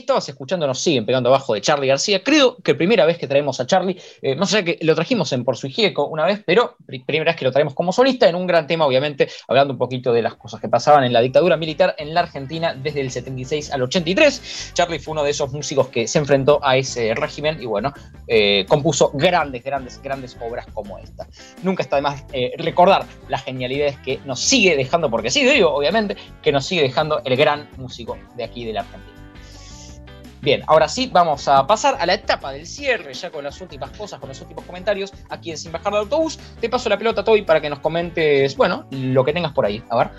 Estabas escuchando Nos siguen pegando abajo de Charlie García. Creo que primera vez que traemos a Charlie, eh, no sé que lo trajimos en Por su Gieco una vez, pero primera vez que lo traemos como solista en un gran tema, obviamente, hablando un poquito de las cosas que pasaban en la dictadura militar en la Argentina desde el 76 al 83. Charlie fue uno de esos músicos que se enfrentó a ese régimen y bueno, eh, compuso grandes, grandes, grandes obras como esta. Nunca está de más eh, recordar las genialidades que nos sigue dejando, porque sí, digo, obviamente, que nos sigue dejando el gran músico de aquí de la Argentina. Bien, ahora sí, vamos a pasar a la etapa del cierre, ya con las últimas cosas, con los últimos comentarios, aquí en Sin Bajar de Autobús. Te paso la pelota, Toby, para que nos comentes, bueno, lo que tengas por ahí. A ver.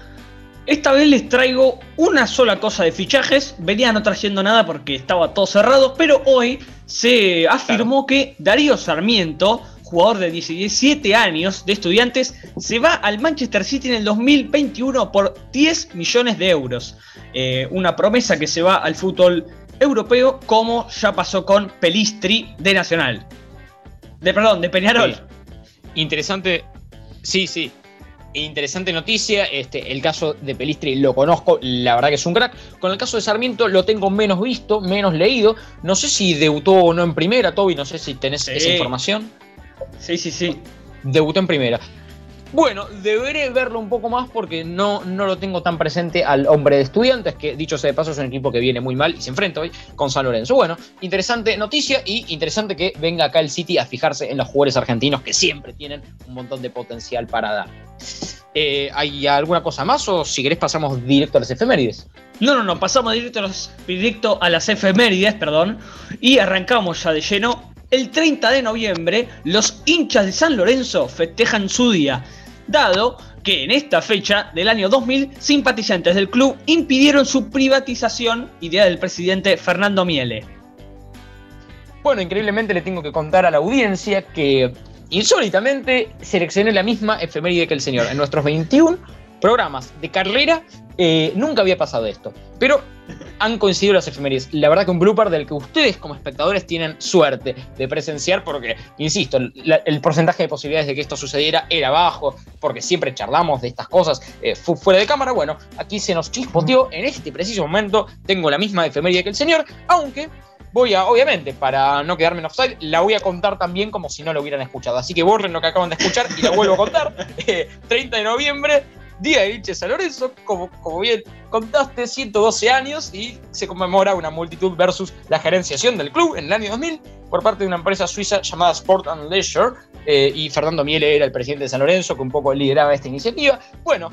Esta vez les traigo una sola cosa de fichajes. Venía no trayendo nada porque estaba todo cerrado, pero hoy se afirmó que Darío Sarmiento, jugador de 17 años de estudiantes, se va al Manchester City en el 2021 por 10 millones de euros. Eh, una promesa que se va al fútbol europeo, como ya pasó con Pelistri de Nacional. De perdón, de Peñarol. Interesante. Sí, sí. Interesante noticia. Este, el caso de Pelistri lo conozco, la verdad que es un crack. Con el caso de Sarmiento lo tengo menos visto, menos leído. No sé si debutó o no en primera, Toby. No sé si tenés esa información. Sí, sí, sí. Debutó en primera. Bueno, deberé verlo un poco más porque no, no lo tengo tan presente al hombre de estudiantes, que dicho sea de paso es un equipo que viene muy mal y se enfrenta hoy con San Lorenzo. Bueno, interesante noticia y interesante que venga acá el City a fijarse en los jugadores argentinos que siempre tienen un montón de potencial para dar. Eh, ¿Hay alguna cosa más o si querés pasamos directo a las efemérides? No, no, no, pasamos directo a, los, directo a las efemérides, perdón, y arrancamos ya de lleno. El 30 de noviembre, los hinchas de San Lorenzo festejan su día dado que en esta fecha del año 2000 simpatizantes del club impidieron su privatización, idea del presidente Fernando Miele. Bueno, increíblemente le tengo que contar a la audiencia que insólitamente seleccioné la misma efeméride que el señor. En nuestros 21 programas de carrera eh, nunca había pasado esto. Pero han coincidido las efemérides. La verdad que un blooper del que ustedes como espectadores tienen suerte de presenciar porque, insisto, el porcentaje de posibilidades de que esto sucediera era bajo, porque siempre charlamos de estas cosas eh, fuera de cámara. Bueno, aquí se nos chispoteó en este preciso momento. Tengo la misma efeméride que el señor, aunque voy a, obviamente, para no quedarme en offside, la voy a contar también como si no lo hubieran escuchado. Así que borren lo que acaban de escuchar y la vuelvo a contar. 30 (laughs) eh, de noviembre Día de Vinche San Lorenzo, como, como bien contaste, 112 años y se conmemora una multitud versus la gerenciación del club en el año 2000 por parte de una empresa suiza llamada Sport and Leisure eh, y Fernando Miele era el presidente de San Lorenzo que un poco lideraba esta iniciativa. Bueno,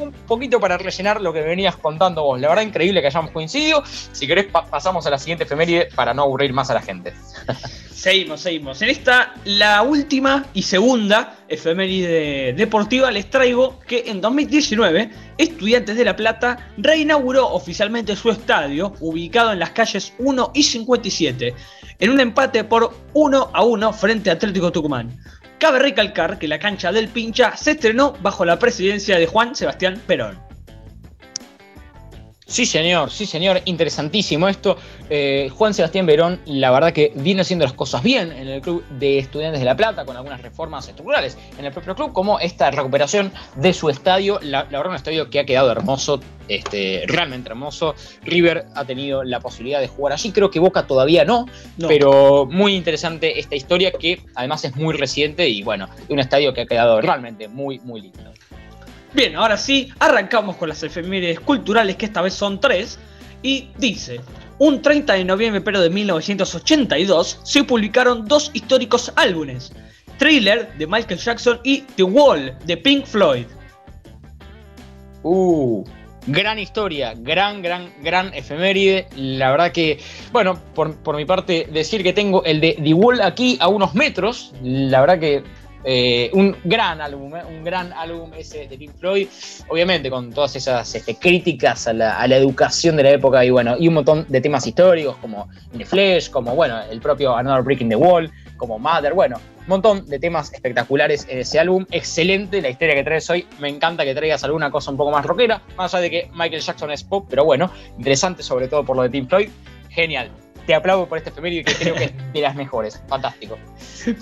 un poquito para rellenar lo que venías contando vos. La verdad, increíble que hayamos coincidido. Si querés, pasamos a la siguiente efeméride para no aburrir más a la gente. (laughs) seguimos, seguimos. En esta, la última y segunda efeméride deportiva, les traigo que en 2019, Estudiantes de La Plata reinauguró oficialmente su estadio, ubicado en las calles 1 y 57, en un empate por 1 a 1 frente a Atlético Tucumán. Cabe recalcar que la cancha del Pincha se estrenó bajo la presidencia de Juan Sebastián Perón. Sí, señor, sí, señor, interesantísimo esto. Eh, Juan Sebastián Verón, la verdad que viene haciendo las cosas bien en el Club de Estudiantes de La Plata, con algunas reformas estructurales en el propio club, como esta recuperación de su estadio. La, verdad, un estadio que ha quedado hermoso, este, realmente hermoso. River ha tenido la posibilidad de jugar allí, creo que Boca todavía no, pero muy interesante esta historia que además es muy reciente y bueno, un estadio que ha quedado realmente muy, muy lindo. Bien, ahora sí, arrancamos con las efemérides culturales, que esta vez son tres, y dice, un 30 de noviembre pero de 1982 se publicaron dos históricos álbumes, Thriller de Michael Jackson y The Wall de Pink Floyd. Uh, gran historia, gran, gran, gran efeméride. La verdad que, bueno, por, por, mi parte, decir que tengo el de The Wall aquí a unos metros, la verdad que eh, un gran álbum, eh, un gran álbum ese de Pink Floyd, obviamente con todas esas este, críticas a la, educación de la época y bueno, y un montón de temas históricos como In the Flesh, como bueno, el propio Another Brick in the Wall, como Mother, bueno, montón de temas espectaculares en ese álbum, excelente la historia que traes hoy, me encanta que traigas alguna cosa un poco más rockera, más allá de que Michael Jackson es pop, pero bueno, interesante sobre todo por lo de Pink Floyd, genial. te aplaudo por este efeméride que creo que es de las mejores. Fantástico.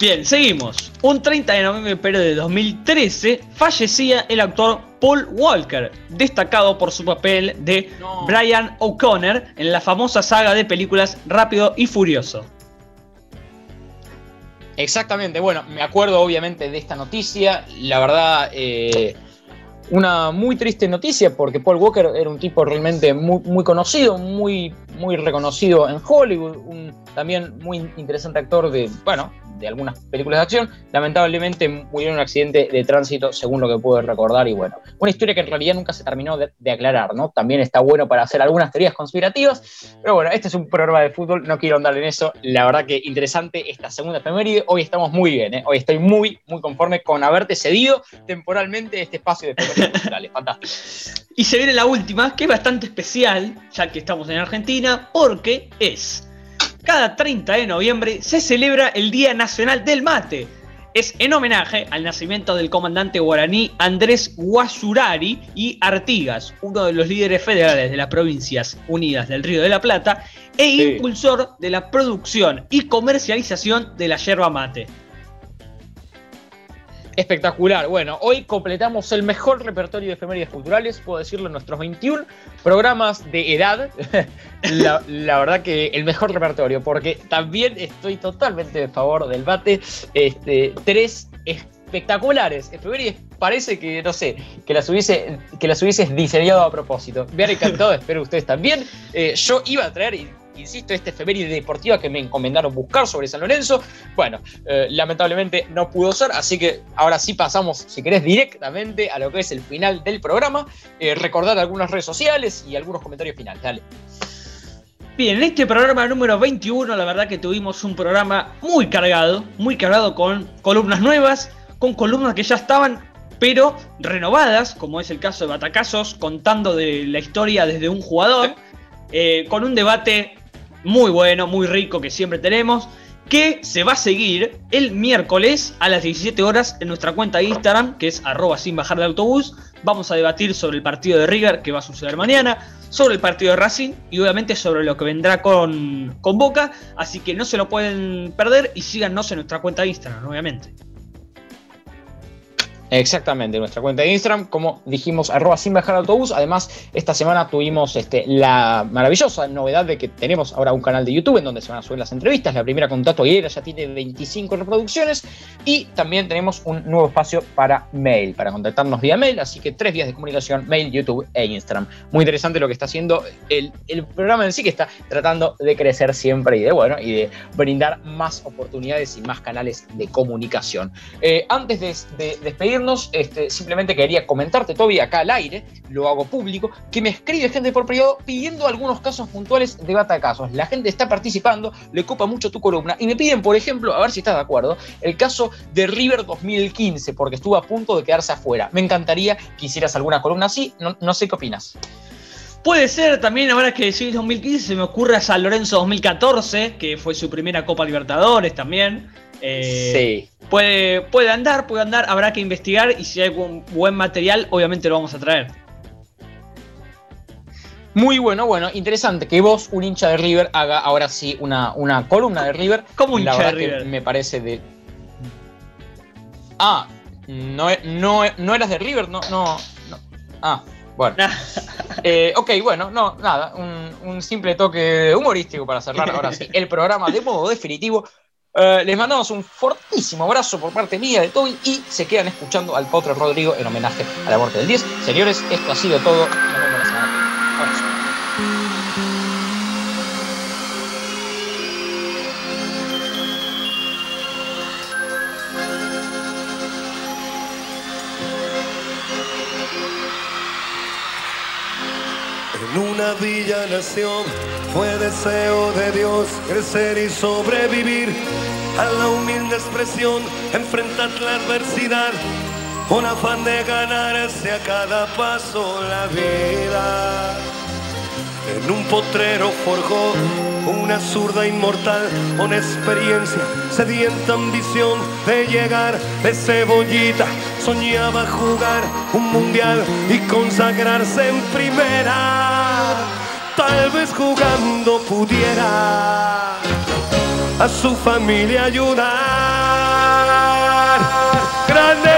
Bien, seguimos. Un 30 de noviembre de 2013 fallecía el actor Paul Walker, destacado por su papel de Brian O'Connor en la famosa saga de películas Rápido y Furioso. Exactamente, bueno, me acuerdo obviamente de esta noticia. La verdad, eh, una muy triste noticia porque Paul Walker era un tipo realmente muy, muy conocido, muy, muy reconocido en Hollywood, un también muy interesante actor de, bueno, de algunas películas de acción. Lamentablemente murió en un accidente de tránsito, según lo que pude recordar, y bueno, una historia que en realidad nunca se terminó de, aclarar, ¿no? También está bueno para hacer algunas teorías conspirativas, pero bueno, este es un programa de fútbol, no quiero andar en eso. La verdad que interesante esta segunda efeméride. Hoy estamos muy bien, ¿eh? Hoy estoy muy, muy conforme con haberte cedido temporalmente este espacio de efemérides (laughs) Fantástico. Y se viene la última, que es bastante especial, ya que estamos en Argentina, porque es cada 30 de noviembre se celebra el Día Nacional del Mate. Es en homenaje al nacimiento del comandante guaraní Andrés Guasurari y Artigas, uno de los líderes federales de las provincias unidas del Río de la Plata e impulsor de la producción y comercialización de la yerba mate. Espectacular. Bueno, hoy completamos el mejor repertorio de efemérides culturales, puedo decirlo, nuestros 21 programas de edad. (laughs) la, verdad que el mejor repertorio, porque también estoy totalmente a favor del bate. Este, tres espectaculares efemérides. Parece que, no sé, que las, hubiese, que las diseñado a propósito. Me han encantado, (laughs) espero ustedes también. Eh, yo iba a traer, insisto, esta efeméride deportiva que me encomendaron buscar sobre San Lorenzo. Bueno, eh, lamentablemente no pudo ser, así que ahora sí pasamos, si querés, directamente a lo que es el final del programa. Eh, recordar algunas redes sociales y algunos comentarios finales. Dale. Bien, en este programa número 21, la verdad que tuvimos un programa muy cargado, muy cargado con columnas nuevas, con columnas que ya estaban, pero renovadas, como es el caso de Batacazos, contando de la historia desde un jugador, eh, con un debate muy bueno, muy rico que siempre tenemos, que se va a seguir el miércoles a las 17 horas en nuestra cuenta de Instagram, que es arroba sin bajar de autobús. Vamos a debatir sobre el partido de River que va a suceder mañana, sobre el partido de Racing y obviamente sobre lo que vendrá con, con Boca. Así que no se lo pueden perder y síganos en nuestra cuenta de Instagram, obviamente. Exactamente, nuestra cuenta de Instagram, como dijimos, arroba sin bajar autobús. Además, esta semana tuvimos este, la maravillosa novedad de que tenemos ahora un canal de YouTube en donde se van a subir las entrevistas. La primera con Tato Aguilera ya tiene 25 reproducciones y también tenemos un nuevo espacio para mail, para contactarnos vía mail. Así que tres vías de comunicación, mail, YouTube e Instagram. Muy interesante lo que está haciendo el, programa en sí, que está tratando de crecer siempre y de, bueno, y de brindar más oportunidades y más canales de comunicación. Eh, antes de, de despedir este, simplemente quería comentarte todavía acá al aire, lo hago público, que me escribe gente por periodo pidiendo algunos casos puntuales de bata casos. La gente está participando, le copa mucho tu columna y me piden, por ejemplo, a ver si estás de acuerdo, el caso de River 2015, porque estuvo a punto de quedarse afuera. Me encantaría que hicieras alguna columna así, no, sé qué opinas. Puede ser también, ahora que decís 2015, se me ocurre a San Lorenzo 2014, que fue su primera Copa Libertadores también. Eh, sí. Puede, puede andar, puede andar, habrá que investigar y si hay buen, buen material, obviamente lo vamos a traer. Muy bueno, bueno, interesante que vos, un hincha de River, haga ahora sí una, una columna de River. ¿Cómo un hincha de River? Me parece de. Ah, no, no, no eras de River, no, no. Ah, bueno. (laughs) Eh, ok, bueno, no, nada, un, un simple toque humorístico para cerrar ahora sí (laughs) el programa de modo definitivo. Eh, les mandamos un fortísimo abrazo por parte mía de Toby y se quedan escuchando al Potro Rodrigo en homenaje a la muerte del 10. Señores, esto ha sido todo. Nos vemos la semana En una villa nación fue deseo de Dios crecer y sobrevivir a la humilde expresión, enfrentar la adversidad, un afán de ganarse a cada paso la vida. En un potrero forjó una zurda inmortal, una experiencia, sedienta ambición de llegar de cebollita soñaba jugar un mundial y consagrarse en primera. Tal vez jugando pudiera a su familia ayudar. Grande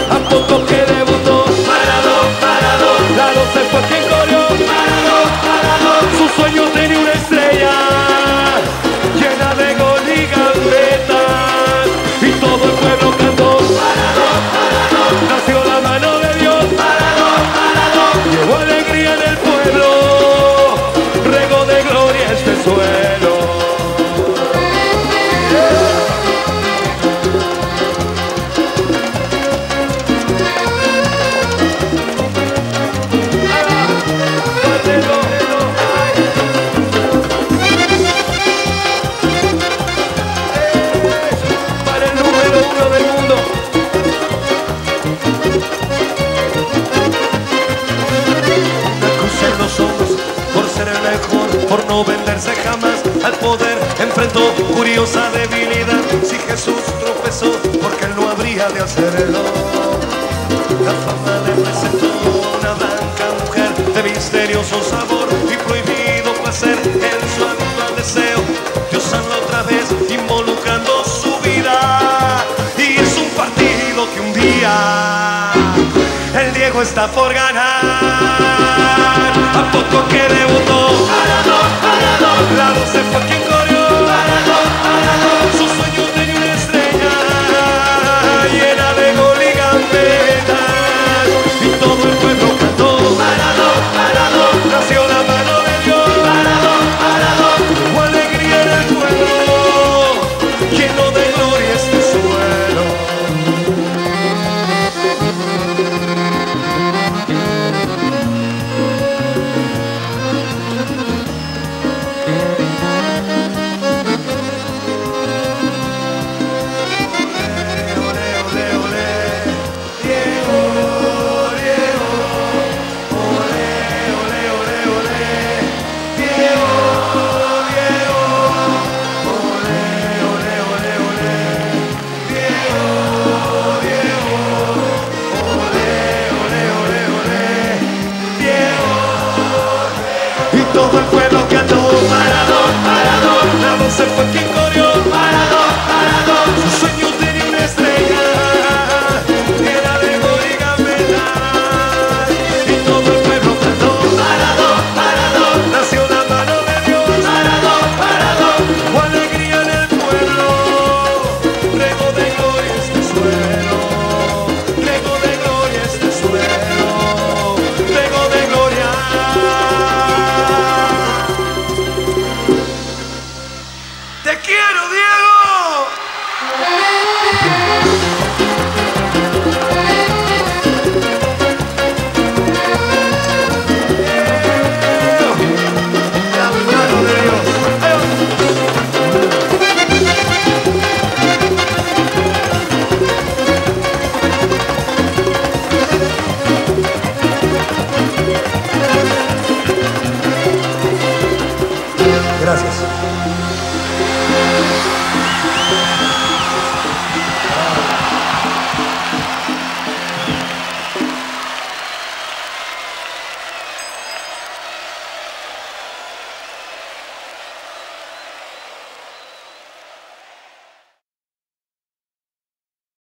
a poco que debutó. Parado, parado. La 12 fue quien corrió.